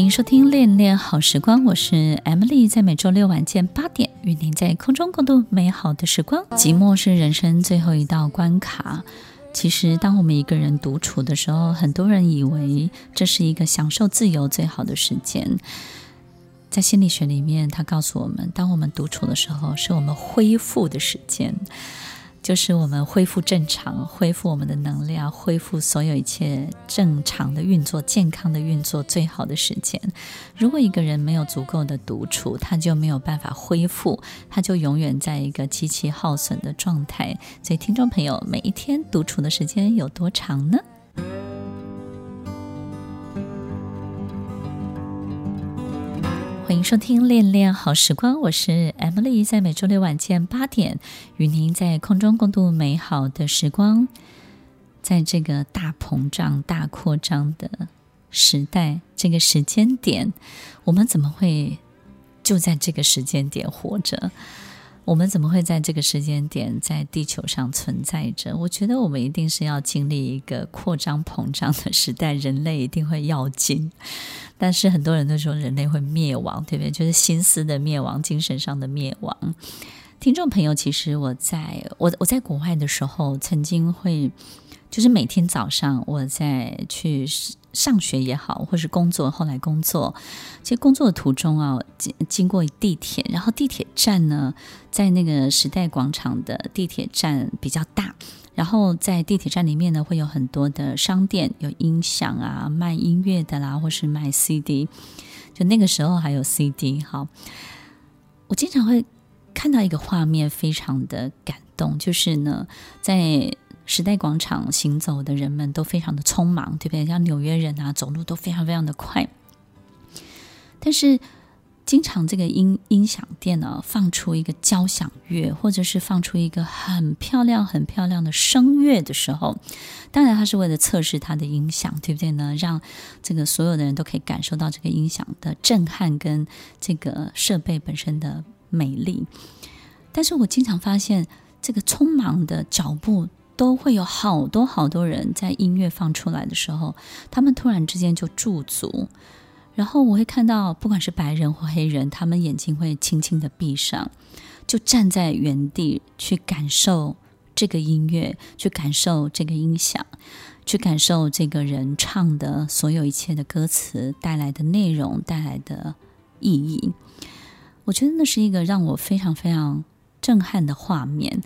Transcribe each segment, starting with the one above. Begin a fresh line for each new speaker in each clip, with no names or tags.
欢迎收听《恋恋好时光》，我是 Emily，在每周六晚间八点，与您在空中共度美好的时光。寂寞是人生最后一道关卡。其实，当我们一个人独处的时候，很多人以为这是一个享受自由最好的时间。在心理学里面，他告诉我们，当我们独处的时候，是我们恢复的时间。就是我们恢复正常，恢复我们的能量，恢复所有一切正常的运作、健康的运作最好的时间。如果一个人没有足够的独处，他就没有办法恢复，他就永远在一个极其耗损的状态。所以，听众朋友，每一天独处的时间有多长呢？欢迎收听《恋恋好时光》，我是 Emily，在每周六晚间八点，与您在空中共度美好的时光。在这个大膨胀、大扩张的时代，这个时间点，我们怎么会就在这个时间点活着？我们怎么会在这个时间点在地球上存在着？我觉得我们一定是要经历一个扩张膨胀的时代，人类一定会要紧。但是很多人都说人类会灭亡，对不对？就是心思的灭亡，精神上的灭亡。听众朋友，其实我在我我在国外的时候，曾经会就是每天早上我在去。上学也好，或是工作，后来工作，其实工作的途中啊，经经过地铁，然后地铁站呢，在那个时代广场的地铁站比较大，然后在地铁站里面呢，会有很多的商店，有音响啊，卖音乐的啦，或是卖 CD，就那个时候还有 CD。好，我经常会看到一个画面，非常的感动，就是呢，在。时代广场行走的人们都非常的匆忙，对不对？像纽约人啊，走路都非常非常的快。但是，经常这个音音响店呢，放出一个交响乐，或者是放出一个很漂亮、很漂亮的声乐的时候，当然，它是为了测试它的音响，对不对呢？让这个所有的人都可以感受到这个音响的震撼跟这个设备本身的美丽。但是我经常发现，这个匆忙的脚步。都会有好多好多人在音乐放出来的时候，他们突然之间就驻足，然后我会看到，不管是白人或黑人，他们眼睛会轻轻的闭上，就站在原地去感受这个音乐，去感受这个音响，去感受这个人唱的所有一切的歌词带来的内容带来的意义。我觉得那是一个让我非常非常震撼的画面。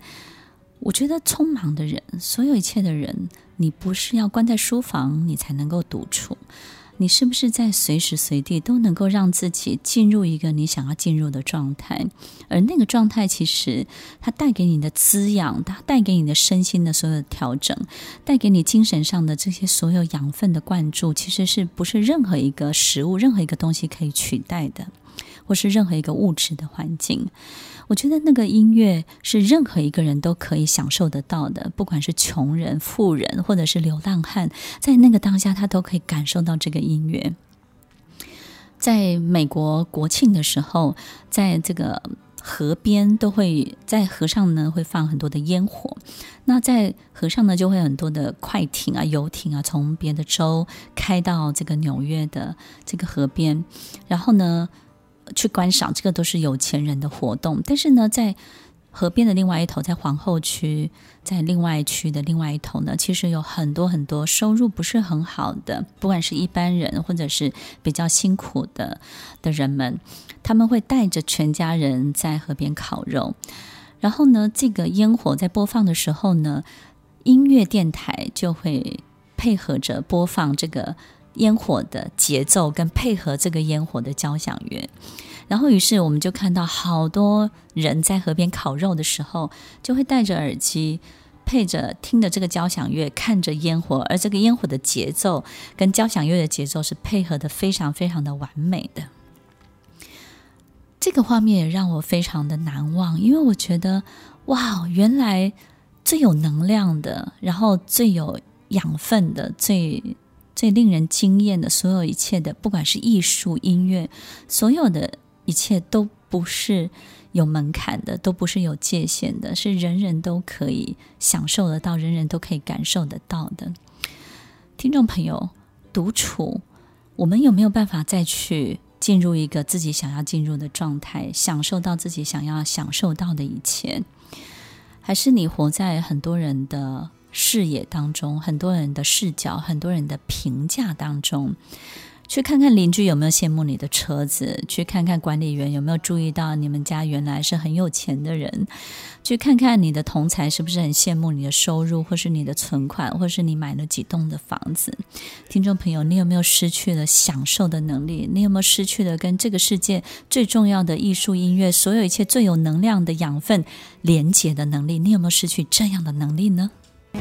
我觉得匆忙的人，所有一切的人，你不是要关在书房，你才能够独处。你是不是在随时随地都能够让自己进入一个你想要进入的状态？而那个状态，其实它带给你的滋养，它带给你的身心的所有的调整，带给你精神上的这些所有养分的灌注，其实是不是任何一个食物、任何一个东西可以取代的，或是任何一个物质的环境？我觉得那个音乐是任何一个人都可以享受得到的，不管是穷人、富人，或者是流浪汉，在那个当下，他都可以感受到这个音乐。在美国国庆的时候，在这个河边都会在河上呢会放很多的烟火，那在河上呢就会很多的快艇啊、游艇啊，从别的州开到这个纽约的这个河边，然后呢。去观赏，这个都是有钱人的活动。但是呢，在河边的另外一头，在皇后区，在另外一区的另外一头呢，其实有很多很多收入不是很好的，不管是一般人或者是比较辛苦的的人们，他们会带着全家人在河边烤肉。然后呢，这个烟火在播放的时候呢，音乐电台就会配合着播放这个。烟火的节奏跟配合这个烟火的交响乐，然后于是我们就看到好多人在河边烤肉的时候，就会戴着耳机，配着听着这个交响乐，看着烟火，而这个烟火的节奏跟交响乐的节奏是配合的非常非常的完美的。这个画面也让我非常的难忘，因为我觉得哇，原来最有能量的，然后最有养分的，最最令人惊艳的所有一切的，不管是艺术、音乐，所有的一切都不是有门槛的，都不是有界限的，是人人都可以享受得到，人人都可以感受得到的。听众朋友，独处，我们有没有办法再去进入一个自己想要进入的状态，享受到自己想要享受到的一切？还是你活在很多人的视野当中，很多人的视角，很多人的评价当中？去看看邻居有没有羡慕你的车子，去看看管理员有没有注意到你们家原来是很有钱的人，去看看你的同才是不是很羡慕你的收入，或是你的存款，或是你买了几栋的房子。听众朋友，你有没有失去了享受的能力？你有没有失去了跟这个世界最重要的艺术、音乐，所有一切最有能量的养分连接的能力？你有没有失去这样的能力呢？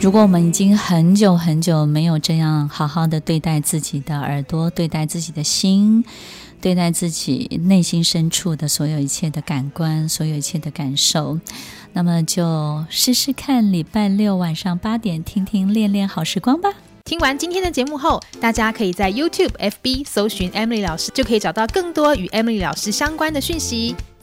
如果我们已经很久很久没有这样好好的对待自己的耳朵，对待自己的心，对待自己内心深处的所有一切的感官，所有一切的感受，那么就试试看礼拜六晚上八点听听练练好时光吧。
听完今天的节目后，大家可以在 YouTube、FB 搜寻 Emily 老师，就可以找到更多与 Emily 老师相关的讯息。